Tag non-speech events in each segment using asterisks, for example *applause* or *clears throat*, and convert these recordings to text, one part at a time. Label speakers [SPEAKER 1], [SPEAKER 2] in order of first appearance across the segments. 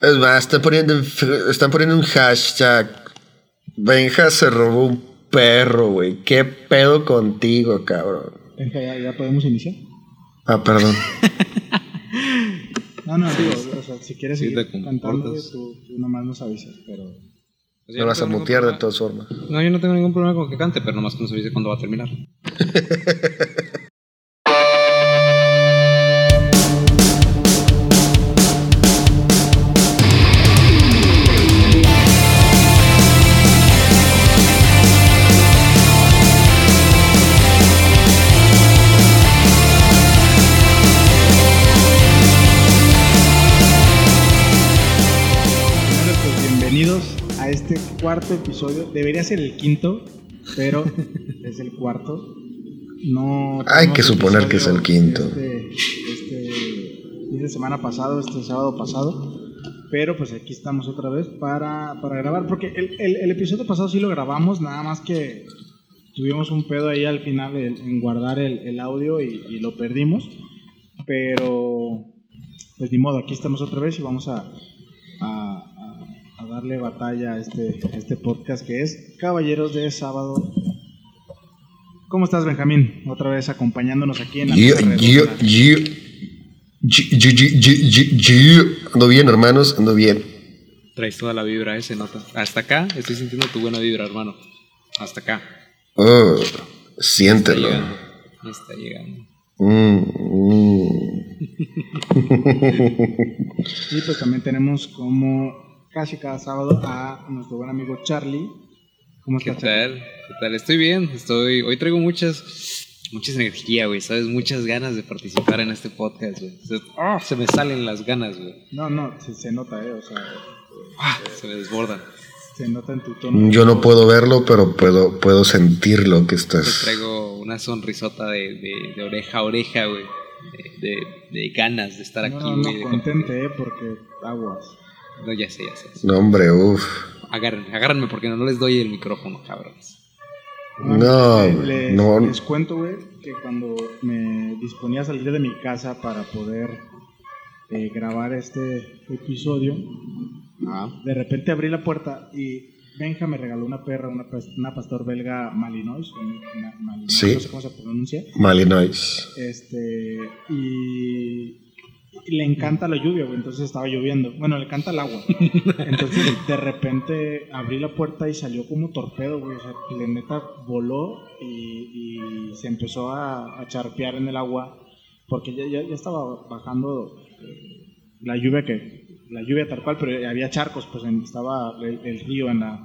[SPEAKER 1] Es más, están poniendo, están poniendo un hashtag. Benja se robó un perro, güey. ¿Qué pedo contigo, cabrón?
[SPEAKER 2] Benja, ¿ya, ya podemos iniciar?
[SPEAKER 1] Ah, perdón. *laughs*
[SPEAKER 2] No, no, digo, o sea, si quieres
[SPEAKER 3] Sí,
[SPEAKER 2] seguir cantando, tú, tú nomás nos avisas, pero...
[SPEAKER 3] Pues no
[SPEAKER 1] vas a mutear de todas formas.
[SPEAKER 3] No, yo no tengo ningún problema con que cante, pero nomás que no se dice cuándo va a terminar. *laughs*
[SPEAKER 2] cuarto episodio. Debería ser el quinto, pero *laughs* es el cuarto. No.
[SPEAKER 1] Hay que suponer que es el quinto.
[SPEAKER 2] Este, este de semana pasado, este sábado pasado. Pero pues aquí estamos otra vez para, para grabar. Porque el, el- el episodio pasado sí lo grabamos, nada más que tuvimos un pedo ahí al final en, en guardar el, el audio y, y lo perdimos. Pero pues ni modo, aquí estamos otra vez y vamos a- a darle batalla a este, a este podcast que es Caballeros de Sábado. ¿Cómo estás, Benjamín? Otra vez acompañándonos aquí en la
[SPEAKER 1] Yo,
[SPEAKER 2] mesa
[SPEAKER 1] yo,
[SPEAKER 2] redonda.
[SPEAKER 1] yo, yo, yo, yo, yo, yo. Ando bien, hermanos, ando bien.
[SPEAKER 3] Traes toda la vibra, eh, se nota. Hasta acá estoy sintiendo tu buena vibra, hermano. Hasta acá.
[SPEAKER 1] Oh,
[SPEAKER 3] Está
[SPEAKER 1] siéntelo.
[SPEAKER 3] llegando. Está llegando.
[SPEAKER 1] Mm, mm. *laughs*
[SPEAKER 2] Y pues también tenemos como casi cada sábado a nuestro buen amigo Charlie. ¿Cómo
[SPEAKER 3] ¿Qué
[SPEAKER 2] estás? Charlie?
[SPEAKER 3] tal? ¿Qué tal? Estoy bien. Estoy. Hoy traigo muchas. Muchas energía, güey. ¿Sabes? Muchas ganas de participar en este podcast, güey. Se, ¡ah! se me salen las ganas, güey.
[SPEAKER 2] No, no, se, se nota, ¿eh? O sea,
[SPEAKER 3] ¡Ah! Se me desbordan.
[SPEAKER 2] se nota en tu tono.
[SPEAKER 1] Yo no puedo verlo, pero puedo, puedo sentir lo que
[SPEAKER 3] Te
[SPEAKER 1] estás.
[SPEAKER 3] traigo una sonrisota de, de, de oreja a oreja, güey. De, de, de ganas de estar aquí,
[SPEAKER 2] No, no,
[SPEAKER 3] güey.
[SPEAKER 2] no,
[SPEAKER 3] de
[SPEAKER 2] contente, ¿eh? Porque aguas.
[SPEAKER 3] No, ya sé, ya sé.
[SPEAKER 1] No, hombre, uff.
[SPEAKER 3] Agárrenme, agárrenme porque no les doy el micrófono, cabrones.
[SPEAKER 1] No,
[SPEAKER 2] Le-
[SPEAKER 1] güey,
[SPEAKER 2] les,
[SPEAKER 1] no.
[SPEAKER 2] les cuento, güey, que cuando me disponía a salir de mi casa para poder eh, grabar este episodio,
[SPEAKER 3] Ah.
[SPEAKER 2] de repente abrí la puerta y Benja me regaló una perra, una, pas- una pastor belga Malinois, Malinois,
[SPEAKER 1] Sí.
[SPEAKER 2] no sé cómo se pronuncia,
[SPEAKER 1] Malinois.
[SPEAKER 2] este, y le encanta la lluvia, entonces estaba lloviendo, bueno, le encanta el agua, entonces de repente abrí la puerta y salió como torpedo, güey, le neta voló y, se empezó a, a charpear en el agua, porque ya, ya, ya estaba bajando eh, la lluvia que la lluvia tal cual, pero había charcos, pues en- estaba el, el río en la,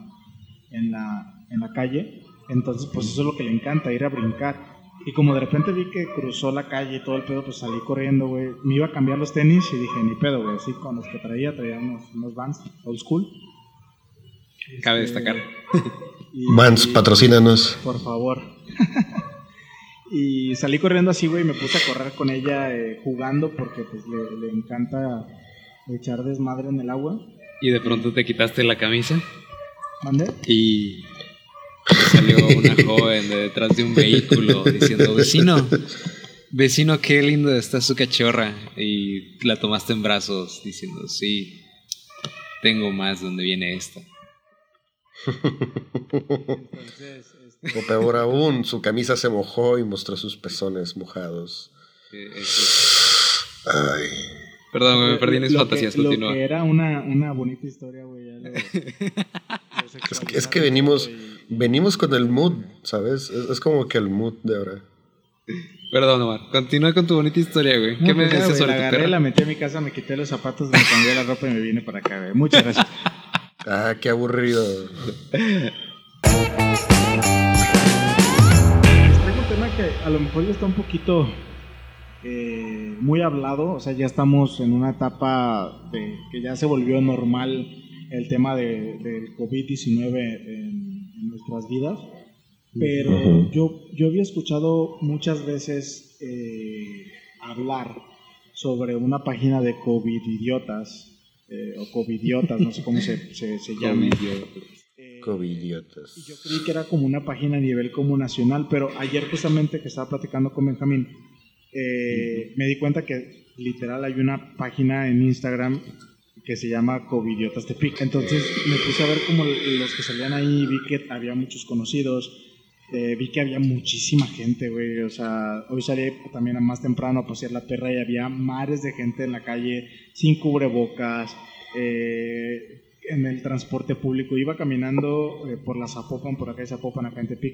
[SPEAKER 2] en la en la calle, entonces pues eso es lo que le encanta, ir a brincar. Y como de repente vi que cruzó la calle y todo el pedo, pues salí corriendo, güey. Me iba a cambiar los tenis y dije, ni pedo, güey. Así con los que traía, traía unos, unos Vans old school.
[SPEAKER 3] Cabe
[SPEAKER 2] Este,
[SPEAKER 3] destacar. *laughs*
[SPEAKER 2] y-
[SPEAKER 1] Mans, patrocínanos.
[SPEAKER 2] por favor. *laughs* y salí corriendo así, güey, y me puse a correr con ella eh, jugando porque pues le, le encanta echar desmadre en el agua.
[SPEAKER 3] Y de pronto te quitaste la camisa
[SPEAKER 2] ¿Mande?
[SPEAKER 3] y salió una *laughs* joven de detrás de un vehículo diciendo, vecino, vecino, qué lindo está su cachorra. Y la tomaste en brazos diciendo, sí, tengo más donde viene esta.
[SPEAKER 2] Entonces, este,
[SPEAKER 1] O peor aún, su camisa se mojó y mostró sus pezones mojados. Ay.
[SPEAKER 3] Perdón, me perdí en mis
[SPEAKER 2] lo
[SPEAKER 3] fantasías,
[SPEAKER 2] que, lo
[SPEAKER 3] continúa.
[SPEAKER 2] que era una, una bonita historia, güey. lo- *laughs*
[SPEAKER 1] Es que, es que
[SPEAKER 2] sexualizaron
[SPEAKER 1] venimos,
[SPEAKER 2] y-
[SPEAKER 1] venimos con el mood, ¿sabes? Es, es como que el mood de ahora.
[SPEAKER 3] Perdón, Omar, continúa con tu bonita historia, güey.
[SPEAKER 2] No,
[SPEAKER 3] ¿Qué me
[SPEAKER 2] pues ya,
[SPEAKER 3] dices sobre
[SPEAKER 2] la
[SPEAKER 3] tu
[SPEAKER 2] agarré,
[SPEAKER 3] perra?
[SPEAKER 2] la metí a mi casa, me quité los zapatos, me cambié la ropa y me vine para acá, güey. Muchas gracias.
[SPEAKER 1] Ah, qué aburrido.
[SPEAKER 2] Traigo un tema que a lo mejor ya está un poquito eh, muy hablado, o sea, ya estamos en una etapa de que ya se volvió normal el tema de, del COVID-19 en, en nuestras vidas, pero yo, yo había escuchado muchas veces eh, hablar sobre una página de COVID-idiotas, eh, o COVID-idiotas, no sé cómo se, *laughs* se, se llame. Eh,
[SPEAKER 1] Covidiotas.
[SPEAKER 2] yo creí que era como una página a nivel como nacional, pero ayer justamente que estaba platicando con Benjamín, eh, me di cuenta que literal hay una página en Instagram que se llama Covidiotas Tepic. Entonces me puse a ver como los que salían ahí, vi que había muchos conocidos, eh, vi que había muchísima gente, güey. O sea, hoy salí también más temprano a pasear la perra y había mares de gente en la calle sin cubrebocas. Eh, en el transporte público. Iba caminando eh, por la Zapopan, por acá de Zapopan, acá en Tepic.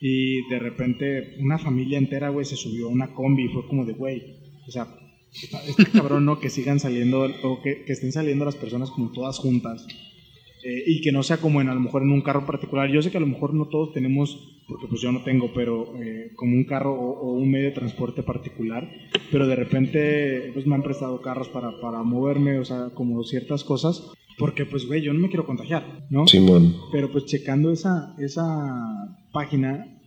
[SPEAKER 2] Y de repente una familia entera, güey, se subió a una combi y fue como de, güey, o sea, este cabrón, ¿no? Que sigan saliendo, o que, que estén saliendo las personas como todas juntas. Eh, y que no sea como en a lo mejor en un carro particular. Yo sé que a lo mejor no todos tenemos, porque pues yo no tengo, pero eh, como un carro o, un medio de transporte particular, pero de repente pues me han prestado carros para, para moverme, o sea, como ciertas cosas, porque pues güey, yo no me quiero contagiar, ¿no?
[SPEAKER 1] Simón.
[SPEAKER 2] Pero pues checando esa, esa página,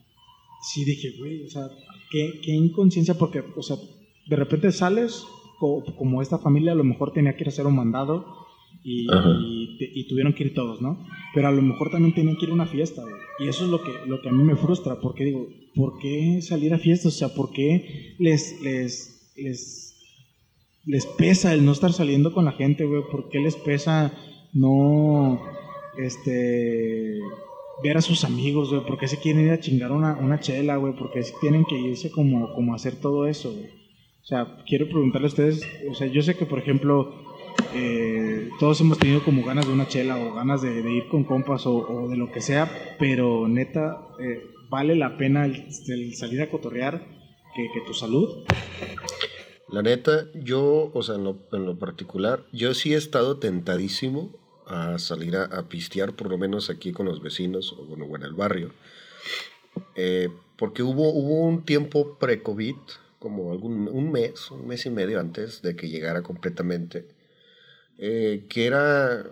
[SPEAKER 2] sí dije, güey, o sea, qué, qué inconsciencia, porque, o sea, de repente sales, como esta familia a lo mejor tenía que ir a hacer un mandado y, y, tuvieron que ir todos, ¿no? Pero a lo mejor también tenían que ir a una fiesta, güey. Y eso es lo que, lo que a mí me frustra, porque digo, ¿por qué salir a fiestas? O sea, ¿por qué les, les, les, les pesa el no estar saliendo con la gente, güey? ¿Por qué les pesa no, este, ver a sus amigos, güey? ¿Por qué se quieren ir a chingar una, una chela, güey? ¿Por qué tienen que irse como, como a hacer todo eso, güey? O sea, quiero preguntarle a ustedes, o sea, yo sé que, por ejemplo, eh, todos hemos tenido como ganas de una chela o ganas de, ir con compas o, de lo que sea, pero neta, eh, ¿vale la pena el, salir a cotorrear que, tu salud?
[SPEAKER 1] La neta, yo, o sea, en lo, particular, yo sí he estado tentadísimo a salir a, pistear, por lo menos aquí con los vecinos o bueno, en el barrio. Eh, porque hubo, hubo un tiempo pre-COVID, como algún, un mes, un mes y medio antes de que llegara completamente, eh, que era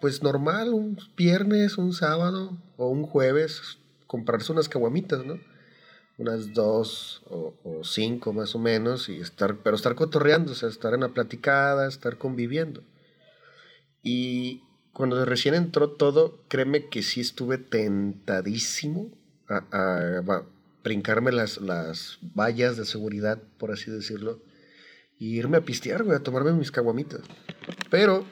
[SPEAKER 1] pues normal, un viernes, un sábado o un jueves, comprarse unas caguamitas, ¿no? Unas dos o, cinco más o menos, y estar, pero estar cotorreando, o sea, estar en la platicada, estar conviviendo. Y cuando recién entró todo, créeme que sí estuve tentadísimo a, a, brincarme las, las vallas de seguridad, por así decirlo, y irme a pistear, güey, a tomarme mis caguamitas. Pero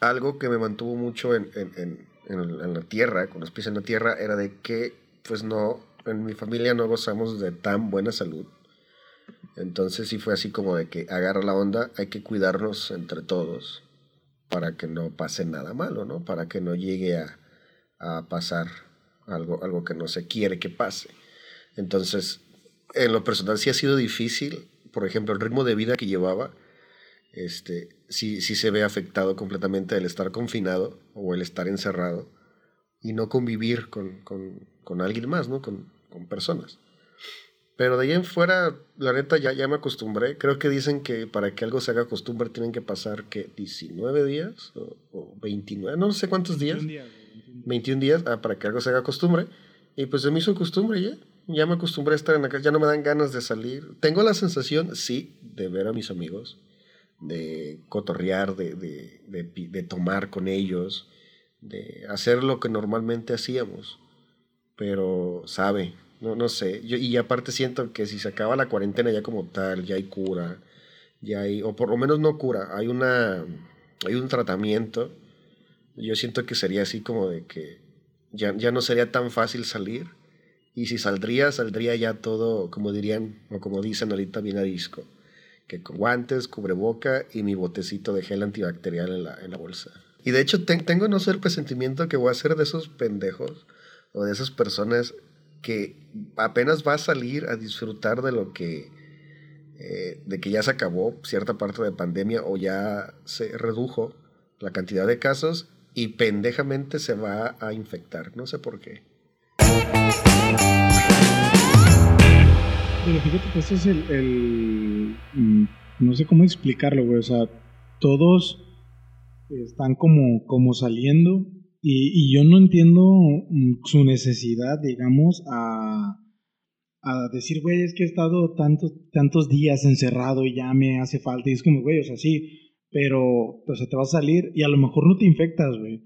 [SPEAKER 1] algo que me mantuvo mucho en, en, en, la tierra, con los pies en la tierra, era de que, pues no, en mi familia no gozamos de tan buena salud. Entonces sí fue así como de que agarra la onda, hay que cuidarnos entre todos para que no pase nada malo, ¿no? Para que no llegue a, a pasar algo, algo que no se quiere que pase. Entonces, en lo personal sí ha sido difícil por ejemplo, el ritmo de vida que llevaba, este, sí, sí se ve afectado completamente el estar confinado o el estar encerrado y no convivir con, con, con alguien más, ¿no? Con, con, personas. Pero de ahí en fuera, la neta, ya, ya me acostumbré. Creo que dicen que para que algo se haga costumbre tienen que pasar, que 19 días o, 29, no sé cuántos días. 21 días, 21 días ah, para que algo se haga costumbre. Y pues se me hizo costumbre ya ya me acostumbré a estar en la casa, ya no me dan ganas de salir. Tengo la sensación, sí, de ver a mis amigos, de cotorrear, de, de, de, tomar con ellos, de hacer lo que normalmente hacíamos. Pero, sabe, no, no sé. Yo, y aparte siento que si se acaba la cuarentena ya como tal, ya hay cura, ya hay, o por lo menos no cura, hay una, hay un tratamiento. Yo siento que sería así como de que ya, ya no sería tan fácil salir y si saldría, saldría ya todo, como dirían, o como dicen ahorita, bien a disco. Que con guantes, cubreboca y mi botecito de gel antibacterial en la, en la bolsa. Y de hecho tengo no sé el presentimiento que voy a ser de esos pendejos o de esas personas que apenas va a salir a disfrutar de lo que, eh, de que ya se acabó cierta parte de pandemia o ya se redujo la cantidad de casos y pendejamente se va a infectar. No sé por qué.
[SPEAKER 2] Pero fíjate que este es el, mm, no sé cómo explicarlo, güey. O sea, todos están como, como saliendo y, yo no entiendo mm, su necesidad, digamos, a, a decir, güey, es que he estado tantos, tantos días encerrado y ya me hace falta. Y es como, güey, o sea, sí, pero o sea, te vas a salir y a lo mejor no te infectas, güey.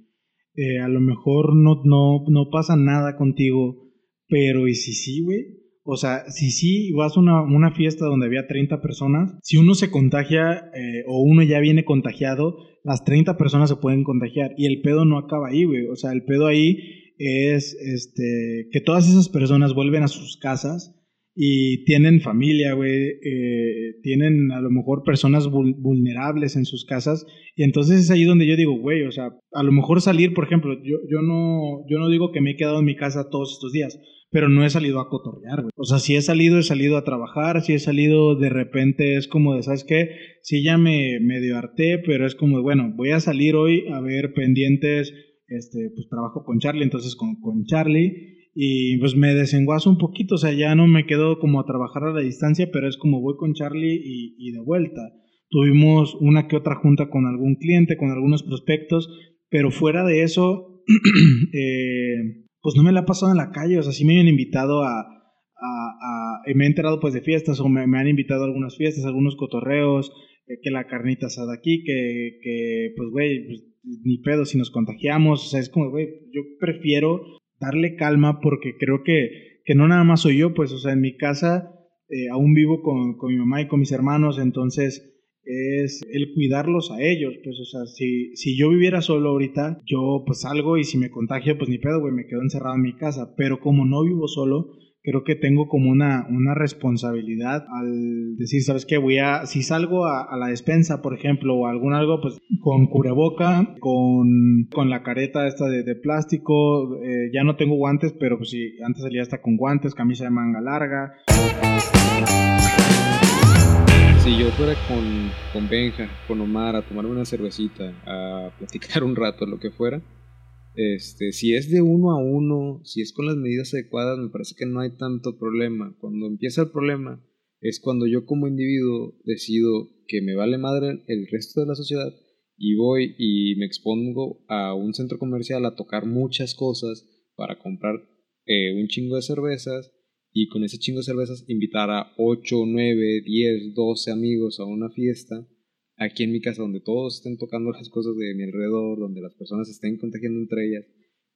[SPEAKER 2] Eh, a lo mejor no, no, no pasa nada contigo, pero ¿y si sí, güey? O sea, si sí vas a una, una fiesta donde había 30 personas, si uno se contagia eh, o uno ya viene contagiado, las 30 personas se pueden contagiar y el pedo no acaba ahí, güey. O sea, el pedo ahí es este, que todas esas personas vuelven a sus casas y tienen familia, güey, eh, tienen a lo mejor personas vulnerables en sus casas y entonces es ahí donde yo digo, güey, o sea, a lo mejor salir, por ejemplo, yo, yo, no, yo no digo que me he quedado en mi casa todos estos días, pero no he salido a cotorrear, güey. O sea, si he salido, he salido a trabajar, si he salido de repente, es como de, ¿sabes qué? Sí, ya me medio harté, pero es como, bueno, voy a salir hoy a ver pendientes, este, pues trabajo con Charlie, entonces con, con Charlie y pues me desenguazo un poquito, o sea, ya no me quedo como a trabajar a la distancia, pero es como voy con Charlie y, de vuelta. Tuvimos una que otra junta con algún cliente, con algunos prospectos, pero fuera de eso, *clears throat* eh, pues no me la he pasado en la calle, o sea, sí me han invitado a, a, me he enterado pues de fiestas o me, han invitado a algunas fiestas, algunos cotorreos, eh, que la carnita asada aquí, que, que pues güey, pues, ni pedo si nos contagiamos, o sea, es como, güey, yo prefiero darle calma porque creo que, que no nada más soy yo, pues, o sea, en mi casa eh, aún vivo con, con, mi mamá y con mis hermanos, entonces es el cuidarlos a ellos, pues, o sea, si, si yo viviera solo ahorita, yo pues salgo y si me contagio, pues ni pedo, güey, me quedo encerrado en mi casa, pero como no vivo solo, creo que tengo como una, una responsabilidad al decir, ¿sabes qué? Voy a, si salgo a, la despensa, por ejemplo, o algún algo, pues con cubreboca, con, con la careta esta de, plástico, eh, ya no tengo guantes, pero pues sí, antes salía hasta con guantes, camisa de manga larga.
[SPEAKER 3] Si yo fuera con, con Benja, con Omar, a tomar una cervecita, a *laughs* platicar un rato, lo que fuera, este, si es de uno a uno, si es con las medidas adecuadas, me parece que no hay tanto problema. Cuando empieza el problema es cuando yo como individuo decido que me vale madre el resto de la sociedad y voy y me expongo a un centro comercial a tocar muchas cosas para comprar eh, un chingo de cervezas y con ese chingo de cervezas invitar a 8, 9, 10, 12 amigos a una fiesta aquí en mi casa donde todos estén tocando las cosas de mi alrededor, donde las personas estén contagiando entre ellas,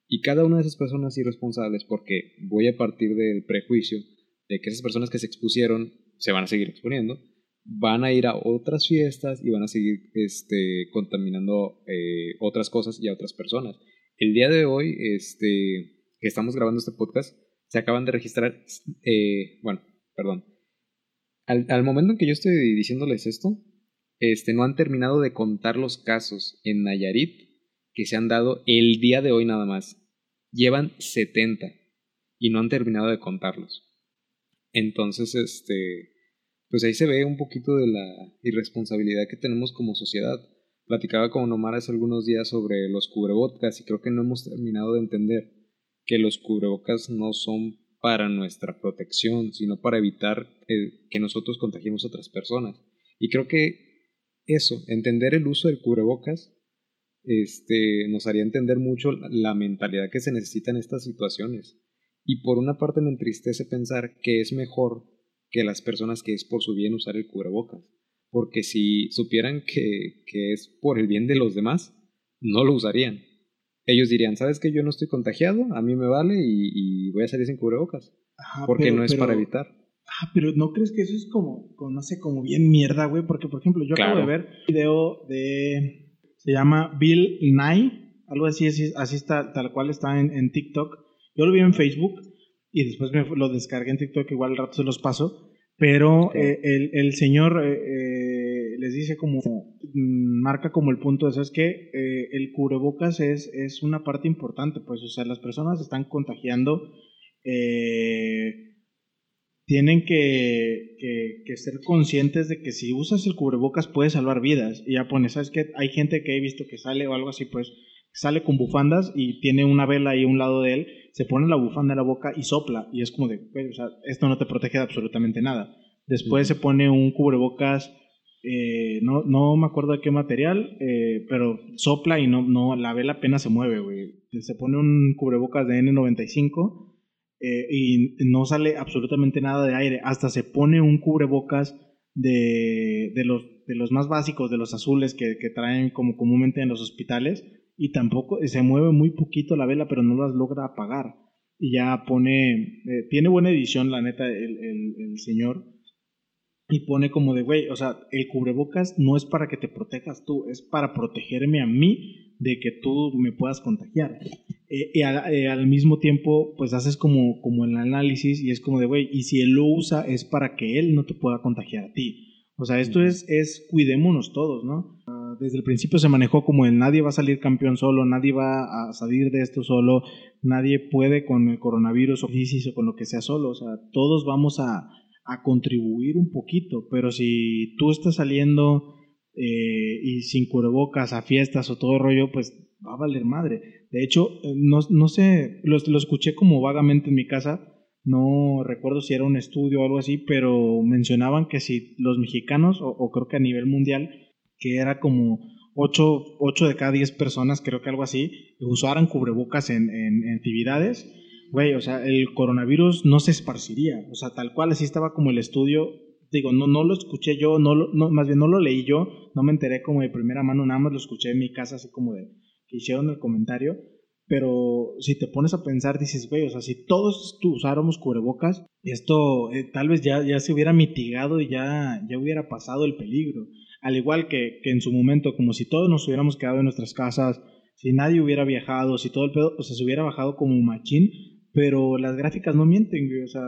[SPEAKER 3] y cada una de esas personas irresponsables, porque voy a partir del prejuicio de que esas personas que se expusieron se van a seguir exponiendo, van a ir a otras fiestas y van a seguir este, contaminando eh, otras cosas y a otras personas. El día de hoy, este, que estamos grabando este podcast, se acaban de registrar, eh, bueno, perdón, al, momento en que yo estoy diciéndoles esto, este, no han terminado de contar los casos en Nayarit que se han dado el día de hoy nada más. Llevan 70 y no han terminado de contarlos. Entonces, este, pues ahí se ve un poquito de la irresponsabilidad que tenemos como sociedad. Platicaba con Omar hace algunos días sobre los cubrebocas y creo que no hemos terminado de entender que los cubrebocas no son para nuestra protección, sino para evitar eh, que nosotros contagiemos a otras personas. Y creo que eso, entender el uso del cubrebocas, este, nos haría entender mucho la mentalidad que se necesita en estas situaciones. Y por una parte me entristece pensar que es mejor que las personas que es por su bien usar el cubrebocas. Porque si supieran que, que es por el bien de los demás, no lo usarían. Ellos dirían, ¿sabes que yo no estoy contagiado? A mí me vale y, voy a salir sin cubrebocas. porque no es para evitar.
[SPEAKER 2] Ah, pero ¿no crees que eso es como, no sé, como bien mierda, güey? Porque, por ejemplo, yo acabo de ver un video de... Se llama Bill Nye, algo así, así, está, tal cual está en, TikTok. Yo lo vi en Facebook y después me lo descargué en TikTok, igual al rato se los paso. Pero eh, el, el, señor eh, eh, les dice como, mm, marca como el punto de eso, es que el cubrebocas es, es una parte importante, pues, o sea, las personas están contagiando. Eh, tienen que, que, ser conscientes de que si usas el cubrebocas puedes salvar vidas. Y ya pones, ¿sabes qué? Hay gente que he visto que sale o algo así, pues sale con bufandas y tiene una vela ahí a un lado de él, se pone la bufanda en la boca y sopla. Y es como de, o sea, esto no te protege de absolutamente nada. Después se pone un cubrebocas, eh, no, no me acuerdo de qué material, eh, pero sopla y no, no, la vela apenas se mueve, güey. Se pone un cubrebocas de N95 eh, y no sale absolutamente nada de aire. Hasta se pone un cubrebocas de, de, los, de los más básicos, de los azules que, que, traen como comúnmente en los hospitales y tampoco se mueve muy poquito la vela, pero no las logra apagar. y ya pone, tiene buena edición la neta el, el, el señor, y pone como de, güey, o sea, el cubrebocas no es para que te protejas tú, es para protegerme a mí de que tú me puedas contagiar. Eh, y al, eh, al, mismo tiempo, pues haces como, como el análisis y es como de, güey, y si él lo usa es para que él no te pueda contagiar a ti. O sea, esto es, es cuidémonos todos, ¿no? Uh, desde el principio se manejó como el nadie va a salir campeón solo, nadie va a salir de esto solo, nadie puede con el coronavirus o crisis o con lo que sea solo, o sea, todos vamos a, a contribuir un poquito, pero si tú estás saliendo eh, y sin cubrebocas a fiestas o todo rollo, pues va a valer madre. De hecho, no, no sé, lo, lo, escuché como vagamente en mi casa, no recuerdo si era un estudio o algo así, pero mencionaban que si los mexicanos, o, o creo que a nivel mundial, que era como 8, 8, de cada 10 personas, creo que algo así, usaran cubrebocas en, en, en actividades, güey, o sea, el coronavirus no se esparciría, o sea, tal cual así estaba como el estudio, digo, no, no lo escuché yo, no, no, más bien no lo leí yo, no me enteré como de primera mano, nada más lo escuché en mi casa, así como de que hicieron el comentario, pero si te pones a pensar, dices, güey, o sea, si todos usáramos cubrebocas, esto eh, tal vez ya, ya se hubiera mitigado y ya, ya hubiera pasado el peligro, al igual que, que en su momento, como si todos nos hubiéramos quedado en nuestras casas, si nadie hubiera viajado, si todo el pedo, o sea, se hubiera bajado como machín, pero las gráficas no mienten, güey. O sea,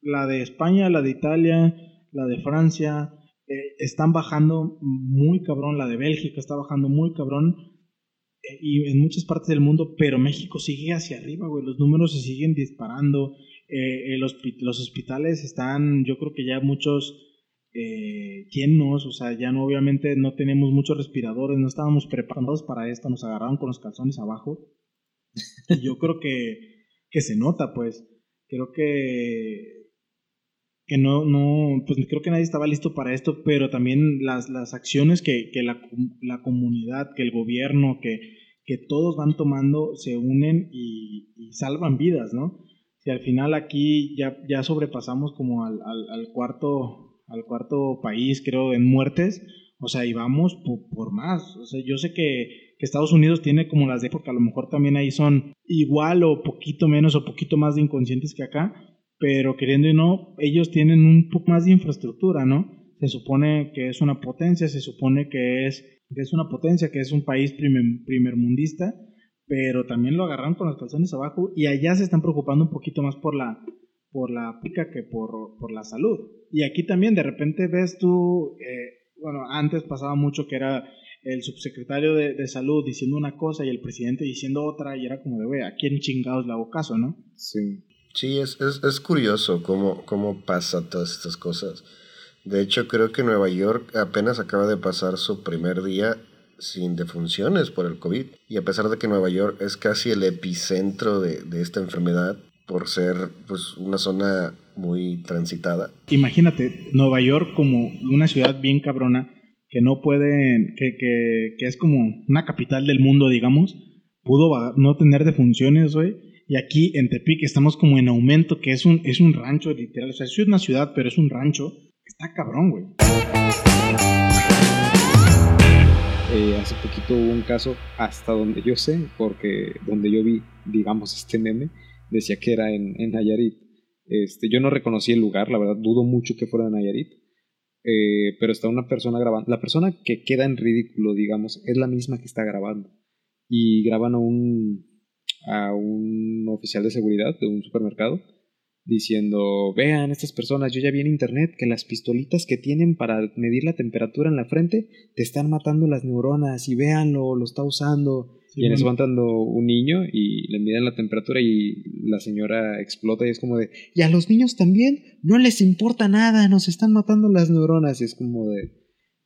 [SPEAKER 2] la de España, la de Italia, la de Francia, eh, están bajando muy cabrón. La de Bélgica está bajando muy cabrón. Eh, y en muchas partes del mundo, pero México sigue hacia arriba, güey. Los números se siguen disparando. Eh, los, los, hospitales están, yo creo que ya muchos llenos, o sea, ya no, obviamente no tenemos muchos respiradores, no estábamos preparados para esto, nos agarraron con los calzones abajo. Yo creo que que se nota, pues. Creo que, que no, no, pues creo que nadie estaba listo para esto, pero también las, las acciones que, que la, la, comunidad, que el gobierno, que, que todos van tomando se unen y, salvan vidas, ¿no? Si al final aquí ya, ya sobrepasamos como al, al, al, cuarto, al cuarto país, creo, en muertes, o sea, y vamos por, por más. O sea, yo sé que Estados Unidos tiene como las de, porque a lo mejor también ahí son igual o poquito menos o poquito más inconscientes que acá, pero queriendo y no, ellos tienen un poco más de infraestructura, ¿no? Se supone que es una potencia, se supone que es, que es una potencia, que es un país primer, primermundista, pero también lo agarran con las calzones abajo y allá se están preocupando un poquito más por la por la pica que por, por la salud. Y aquí también de repente ves tú, eh, bueno, antes pasaba mucho que era el subsecretario de, de, salud diciendo una cosa y el presidente diciendo otra, y era como de, güey, ¿a quién chingados le hago caso, no?
[SPEAKER 1] Sí. Sí, es, es, es curioso cómo, cómo pasa todas estas cosas. De hecho, creo que Nueva York apenas acaba de pasar su primer día sin defunciones por el COVID. Y a pesar de que Nueva York es casi el epicentro de, de esta enfermedad, por ser pues una zona muy transitada.
[SPEAKER 2] Imagínate, Nueva York como una ciudad bien cabrona, que no pueden, que, que, que es como una capital del mundo, digamos, pudo no tener defunciones, güey. Y aquí en Tepic estamos como en aumento, que es un, es un rancho literal. O sea, es una ciudad, pero es un rancho. Está cabrón, güey.
[SPEAKER 3] Eh, hace poquito hubo un caso, hasta donde yo sé, porque donde yo vi, digamos, este meme, decía que era en, en Nayarit. Este, yo no reconocí el lugar, la verdad, dudo mucho que fuera en Nayarit eh, pero está una persona grabando. La persona que queda en ridículo, digamos, es la misma que está grabando. Y graban a un, a un oficial de seguridad de un supermercado diciendo, vean estas personas, yo ya vi en internet que las pistolitas que tienen para medir la temperatura en la frente te están matando las neuronas y véanlo, lo está usando. Sí, y en eso va entrando un niño y le miden la temperatura y la señora explota y es como de, y a los niños también no les importa nada, nos están matando las neuronas y es como de...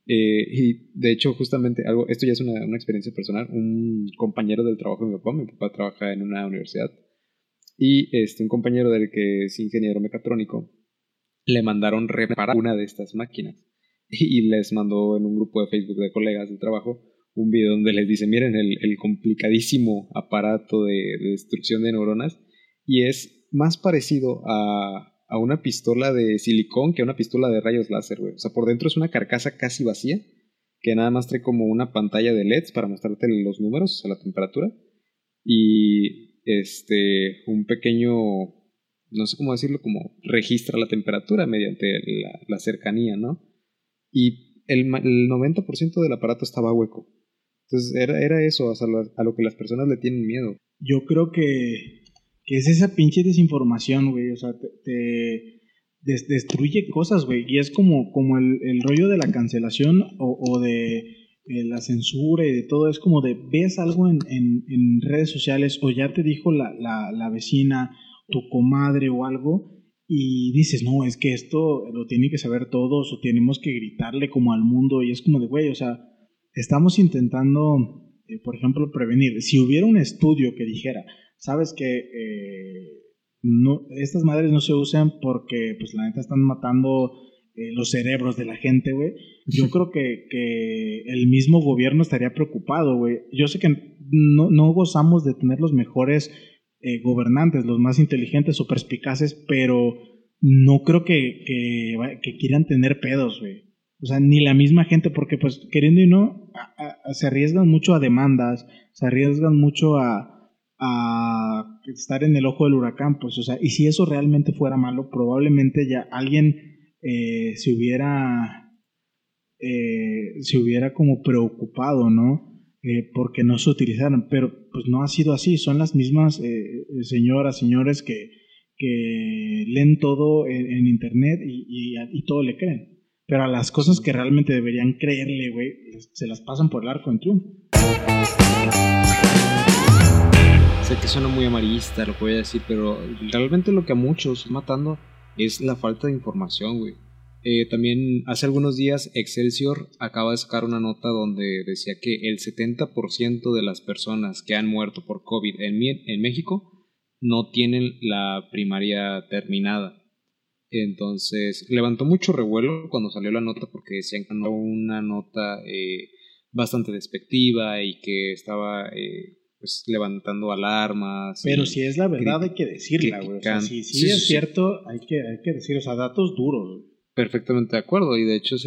[SPEAKER 3] Eh, y de hecho justamente algo, esto ya es una, una, experiencia personal, un compañero del trabajo de mi papá, mi papá trabaja en una universidad y este, un compañero del que es ingeniero mecatrónico le mandaron reparar una de estas máquinas *laughs* y les mandó en un grupo de Facebook de colegas de trabajo un video donde les dice, miren el, complicadísimo aparato de, de, destrucción de neuronas y es más parecido a, a, una pistola de silicón que a una pistola de rayos láser, güey. O sea, por dentro es una carcasa casi vacía que nada más trae como una pantalla de LEDs para mostrarte los números, o sea, la temperatura. Y este, un pequeño, no sé cómo decirlo, como registra la temperatura mediante la, cercanía, ¿no? Y el, el 90% del aparato estaba hueco. Entonces era, era eso, a lo que las personas le tienen miedo.
[SPEAKER 2] Yo creo que, que es esa pinche desinformación, güey. O sea, te, destruye cosas, güey. Y es como, como el, el rollo de la cancelación o, o de eh, la censura y de todo. Es como de ves algo en, en, en redes sociales o ya te dijo la, la, la vecina, tu comadre o algo y dices, no, es que esto lo tienen que saber todos o tenemos que gritarle como al mundo y es como de, güey, o sea, estamos intentando, eh, por ejemplo, prevenir. Si hubiera un estudio que dijera, sabes que eh, no, estas madres no se usan porque, pues, la neta están matando eh, los cerebros de la gente, güey. Yo *laughs* creo que, que, el mismo gobierno estaría preocupado, güey. Yo sé que no, no gozamos de tener los mejores gobernantes, los más inteligentes o perspicaces, pero no creo que, que, que quieran tener pedos, güey. O sea, ni la misma gente, porque pues queriendo y no, se arriesgan mucho a demandas, se arriesgan mucho a, a estar en el ojo del huracán, pues, o sea, y si eso realmente fuera malo, probablemente ya alguien eh, se hubiera, eh, se hubiera como preocupado, ¿no? Eh, porque no se utilizaron, pero pues no ha sido así, son las mismas señoras, señores que, leen todo en, internet y todo le creen. Pero a las cosas que realmente deberían creerle, güey, se las pasan por el arco en triunfo.
[SPEAKER 3] Sé que suena muy amarillista lo que voy a decir, pero realmente lo que a muchos matando es la falta de información, güey. Eh, también hace algunos días Excelsior acaba de sacar una nota donde decía que el 70% de las personas que han muerto por COVID en, en México no tienen la primaria terminada. Entonces, levantó mucho revuelo cuando salió la nota porque decían que no una nota eh, bastante despectiva y que estaba eh, pues levantando alarmas.
[SPEAKER 2] Pero si es la verdad hay que decirla, güey. si, es cierto, hay que, hay que decir, o sea, datos duros.
[SPEAKER 3] Perfectamente de acuerdo, y de hecho es,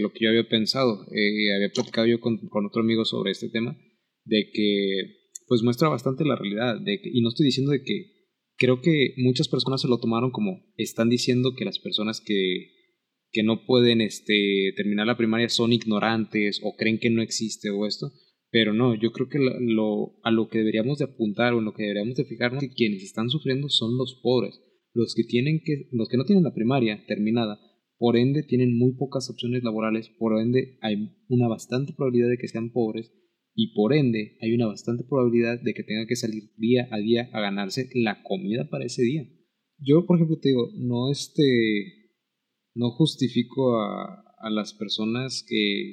[SPEAKER 3] lo que yo había pensado. Eh, había platicado yo con, con, otro amigo sobre este tema, de que pues muestra bastante la realidad, de y no estoy diciendo de que creo que muchas personas se lo tomaron como están diciendo que las personas que, que no pueden este, terminar la primaria son ignorantes o creen que no existe o esto. Pero no, yo creo que lo, a lo que deberíamos de apuntar o en lo que deberíamos de fijarnos es que quienes están sufriendo son los pobres, los que, tienen que, los que no tienen la primaria terminada, por ende tienen muy pocas opciones laborales, por ende hay una bastante probabilidad de que sean pobres y por ende hay una bastante probabilidad de que tenga que salir día a día a ganarse la comida para ese día. Yo, por ejemplo, te digo, no este, no justifico a, a las personas que,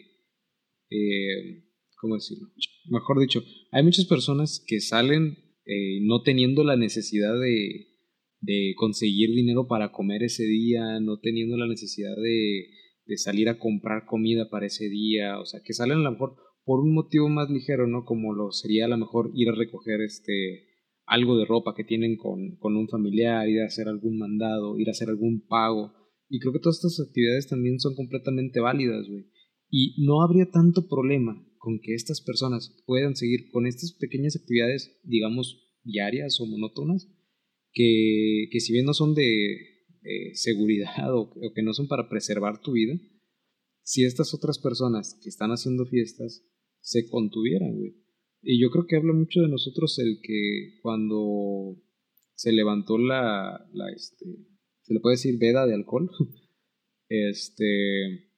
[SPEAKER 3] eh, ¿cómo decirlo? Mejor dicho, hay muchas personas que salen eh, no teniendo la necesidad de, de conseguir dinero para comer ese día, no teniendo la necesidad de, de salir a comprar comida para ese día, o sea, que salen a lo mejor por un motivo más ligero, ¿no? Como lo sería a lo mejor ir a recoger este algo de ropa que tienen con, con un familiar, ir a hacer algún mandado, ir a hacer algún pago. Y creo que todas estas actividades también son completamente válidas, güey. Y no habría tanto problema con que estas personas puedan seguir con estas pequeñas actividades, digamos, diarias o monótonas, que, que si bien no son de, seguridad *laughs* o, o, que no son para preservar tu vida, si estas otras personas que están haciendo fiestas se contuvieran, güey. Y yo creo que habla mucho de nosotros el que cuando se levantó la, la este, se le puede decir veda de alcohol, *laughs* este,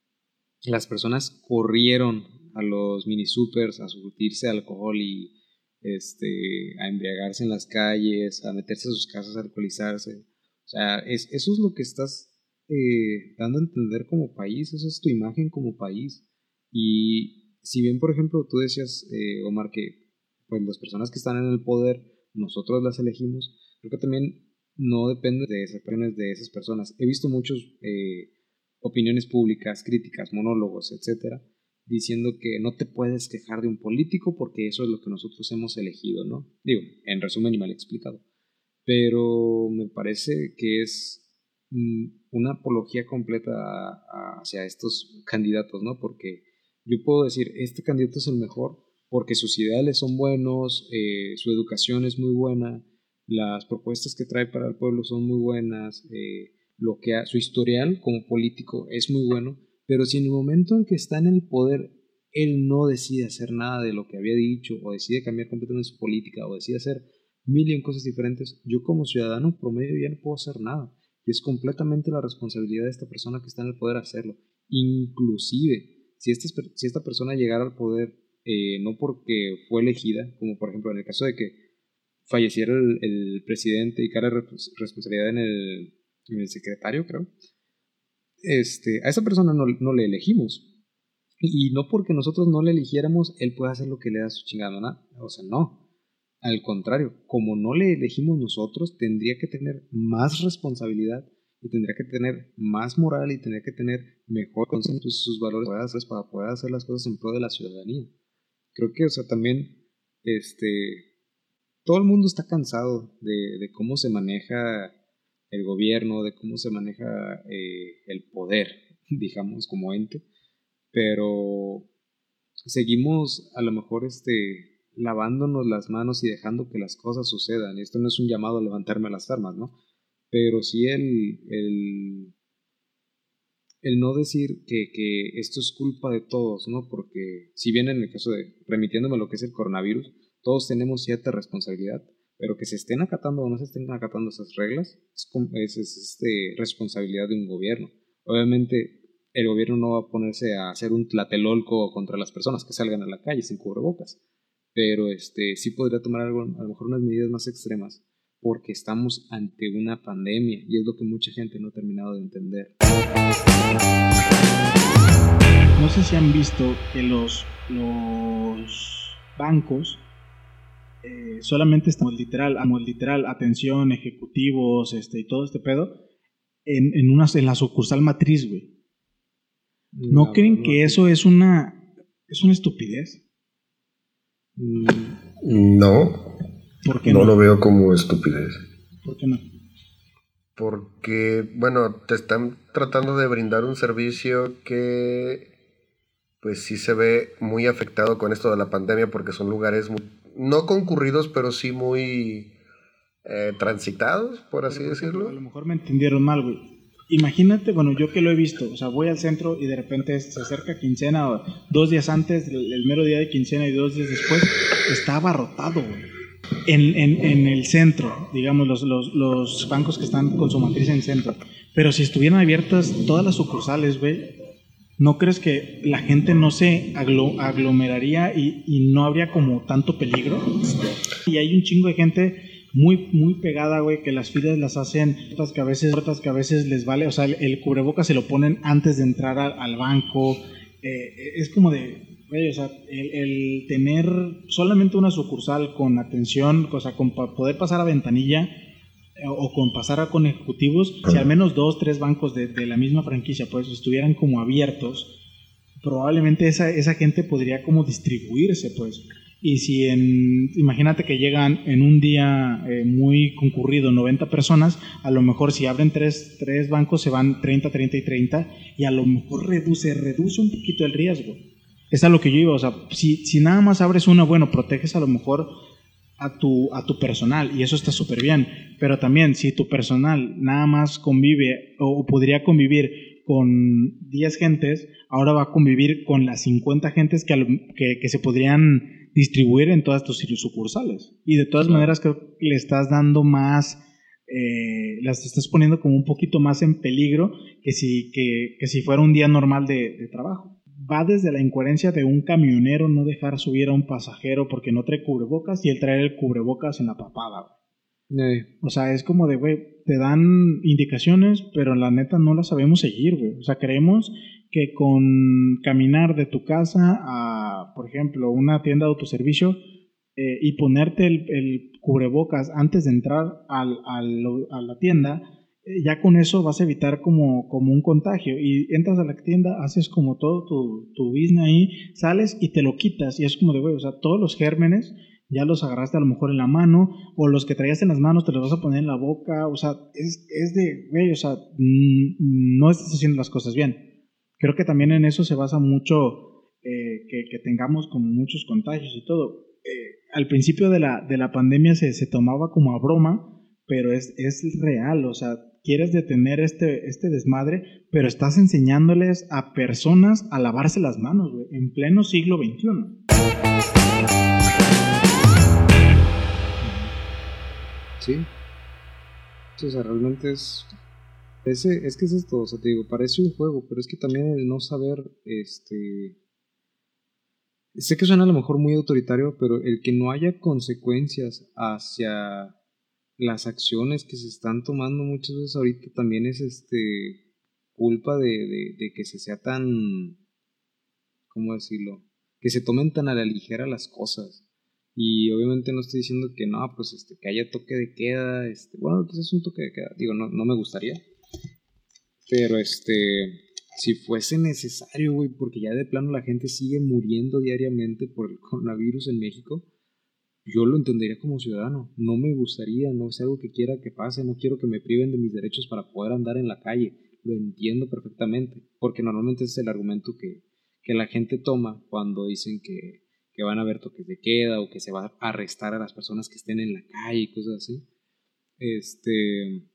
[SPEAKER 3] las personas corrieron a los mini supers a surtirse alcohol y este, a embriagarse en las calles, a meterse a sus casas a alcoholizarse. O sea, es, eso es lo que estás eh, dando a entender como país, esa es tu imagen como país. Y si bien, por ejemplo, tú decías, eh, Omar, que pues las personas que están en el poder, nosotros las elegimos, creo que también no depende de esas opiniones de esas personas. He visto muchas eh, opiniones públicas, críticas, monólogos, etcétera, diciendo que no te puedes quejar de un político porque eso es lo que nosotros hemos elegido, ¿no? Digo, en resumen y mal explicado. Pero me parece que es mm, una apología completa hacia estos candidatos, ¿no? Porque yo puedo decir, este candidato es el mejor porque sus ideales son buenos, eh, su educación es muy buena, las propuestas que trae para el pueblo son muy buenas, eh, lo que su historial como político es muy bueno, pero si en el momento en que está en el poder él no decide hacer nada de lo que había dicho o decide cambiar completamente su política o decide hacer mil y cosas diferentes, yo como ciudadano promedio ya no puedo hacer nada. Y es completamente la responsabilidad de esta persona que está en el poder hacerlo. Inclusive, si esta, si esta persona llegara al poder eh, no porque fue elegida, como por ejemplo en el caso de que falleciera el, presidente y cara responsabilidad en el, en el, secretario, creo, este, a esa persona no, no, le elegimos. Y no porque nosotros no le eligiéramos, él puede hacer lo que le da su chingada ¿no? O sea, no. Al contrario, como no le elegimos nosotros, tendría que tener más responsabilidad y tendría que tener más moral y tendría que tener mejor concepto de sus valores para poder hacer las cosas en pro de la ciudadanía creo que, o sea, también, este, todo el mundo está cansado de, cómo se maneja el gobierno, de cómo se maneja eh, el poder, *laughs* digamos, como ente, pero seguimos a lo mejor, este, lavándonos las manos y dejando que las cosas sucedan. Y esto no es un llamado a levantarme las armas, ¿no? Pero sí el, el el no decir que, que, esto es culpa de todos, ¿no? Porque si bien en el caso de, remitiéndome a lo que es el coronavirus, todos tenemos cierta responsabilidad, pero que se estén acatando o no se estén acatando esas reglas es, es, este, responsabilidad de un gobierno. Obviamente el gobierno no va a ponerse a hacer un tlatelolco contra las personas que salgan a la calle sin cubrebocas, pero este, sí podría tomar algo, a lo mejor unas medidas más extremas porque estamos ante una pandemia y es lo que mucha gente no ha terminado de entender.
[SPEAKER 2] No sé si han visto que los, los bancos eh, solamente estamos literal, literal, atención, ejecutivos, este, y todo este pedo, en, en, una, en la sucursal matriz, güey. ¿No, creen que eso es una, es una estupidez?
[SPEAKER 1] No, no? lo veo como estupidez.
[SPEAKER 2] ¿Por qué no?
[SPEAKER 1] Porque, bueno, te están tratando de brindar un servicio que pues sí se ve muy afectado con esto de la pandemia porque son lugares no concurridos, pero sí muy eh, transitados, por así decirlo.
[SPEAKER 2] A lo mejor me entendieron mal, güey. Imagínate, bueno, yo que lo he visto, o sea, voy al centro y de repente se acerca quincena, o dos días antes, el mero día de quincena y dos días después, está abarrotado, güey en, en, en el centro, digamos, los, los, los, bancos que están con su matriz en centro. Pero si estuvieran abiertas todas las sucursales, güey, ¿no crees que la gente no se aglomeraría y, y, no habría como tanto peligro? Y hay un chingo de gente muy, muy pegada, güey, que las filas las hacen, otras que a veces, otras que a veces les vale, o sea, el, el cubreboca se lo ponen antes de entrar al, al banco. Eh, es como de, o sea, el, tener solamente una sucursal con atención, o sea, con poder pasar a ventanilla eh, o con pasar a con ejecutivos, si al menos dos, tres bancos de, la misma franquicia pues estuvieran como abiertos, probablemente esa, esa gente podría como distribuirse pues. Y si en, imagínate que llegan en un día eh, muy concurrido 90 personas, a lo mejor si abren tres, tres bancos se van 30, 30 y 30 y a lo mejor reduce, reduce un poquito el riesgo es a lo que yo iba, o sea, si, si nada más abres una, bueno, proteges a lo mejor a tu, a tu personal y eso está súper bien, pero también si tu personal nada más convive o, podría convivir con 10 gentes, ahora va a convivir con las 50 gentes que, que, que se podrían distribuir en todas tus sucursales. Y de todas maneras creo que le estás dando más, eh, las estás poniendo como un poquito más en peligro que si, que, que si fuera un día normal de, de trabajo va desde la incoherencia de un camionero no dejar subir a un pasajero porque no trae cubrebocas y él trae el cubrebocas en la papada. O sea, es como de, güey, te dan indicaciones, pero la neta no las sabemos seguir, güey. O sea, creemos que con caminar de tu casa a, por ejemplo, una tienda de autoservicio eh, y ponerte el, cubrebocas antes de entrar al, a la tienda, ya con eso vas a evitar como, como un contagio y entras a la tienda, haces como todo tu, tu business ahí, sales y te lo quitas y es como de, güey, o sea, todos los gérmenes ya los agarraste a lo mejor en la mano o los que traías en las manos te los vas a poner en la boca, o sea, es, es de, güey, o sea, no estás haciendo las cosas bien. Creo que también en eso se basa mucho eh, que, que, tengamos como muchos contagios y todo. Eh, al principio de la, de la pandemia se, se, tomaba como a broma, pero es, es real, o sea, quieres detener este, este desmadre, pero estás enseñándoles a personas a lavarse las manos, güey, en pleno siglo XXI.
[SPEAKER 3] Sí. O sea, realmente es ese, es que es esto, o sea, te digo, parece un juego, pero es que también el no saber, este... Sé que suena a lo mejor muy autoritario, pero el que no haya consecuencias hacia las acciones que se están tomando muchas veces ahorita también es este culpa de, de, que se sea tan, ¿cómo decirlo? Que se tomen tan a la ligera las cosas. Y obviamente no estoy diciendo que no, pues este, que haya toque de queda, este, bueno, quizás es un toque de queda, digo, no, no me gustaría, pero este, si fuese necesario, güey, porque ya de plano la gente sigue muriendo diariamente por el coronavirus en México, yo lo entendería como ciudadano. No me gustaría, no es algo que quiera que pase, no quiero que me priven de mis derechos para poder andar en la calle. Lo entiendo perfectamente, porque normalmente es el argumento que, que la gente toma cuando dicen que, que van a haber toques de queda o que se va a arrestar a las personas que estén en la calle y cosas así. Este,